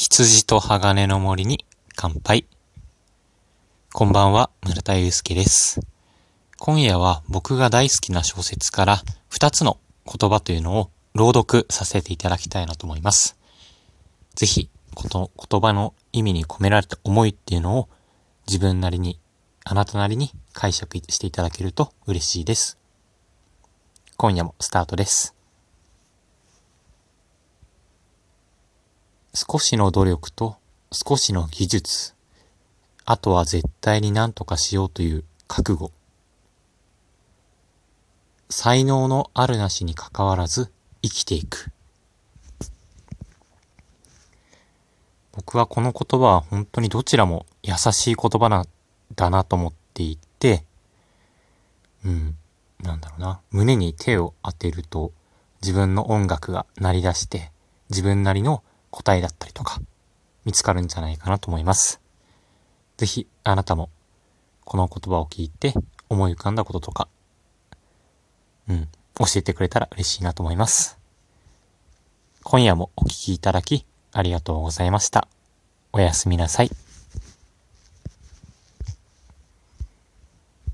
羊と鋼の森に乾杯。こんばんは、村田祐介です。今夜は僕が大好きな小説から2つの言葉というのを朗読させていただきたいなと思います。ぜひ、この言葉の意味に込められた思いっていうのを自分なりに、あなたなりに解釈していただけると嬉しいです。今夜もスタートです。少しの努力と少しの技術。あとは絶対に何とかしようという覚悟。才能のあるなしに関わらず生きていく。僕はこの言葉は本当にどちらも優しい言葉なだなと思っていて、うん、なんだろうな。胸に手を当てると自分の音楽が鳴り出して自分なりの答えだったりとか見つかるんじゃないかなと思います。ぜひあなたもこの言葉を聞いて思い浮かんだこととか、うん、教えてくれたら嬉しいなと思います。今夜もお聴きいただきありがとうございました。おやすみなさい。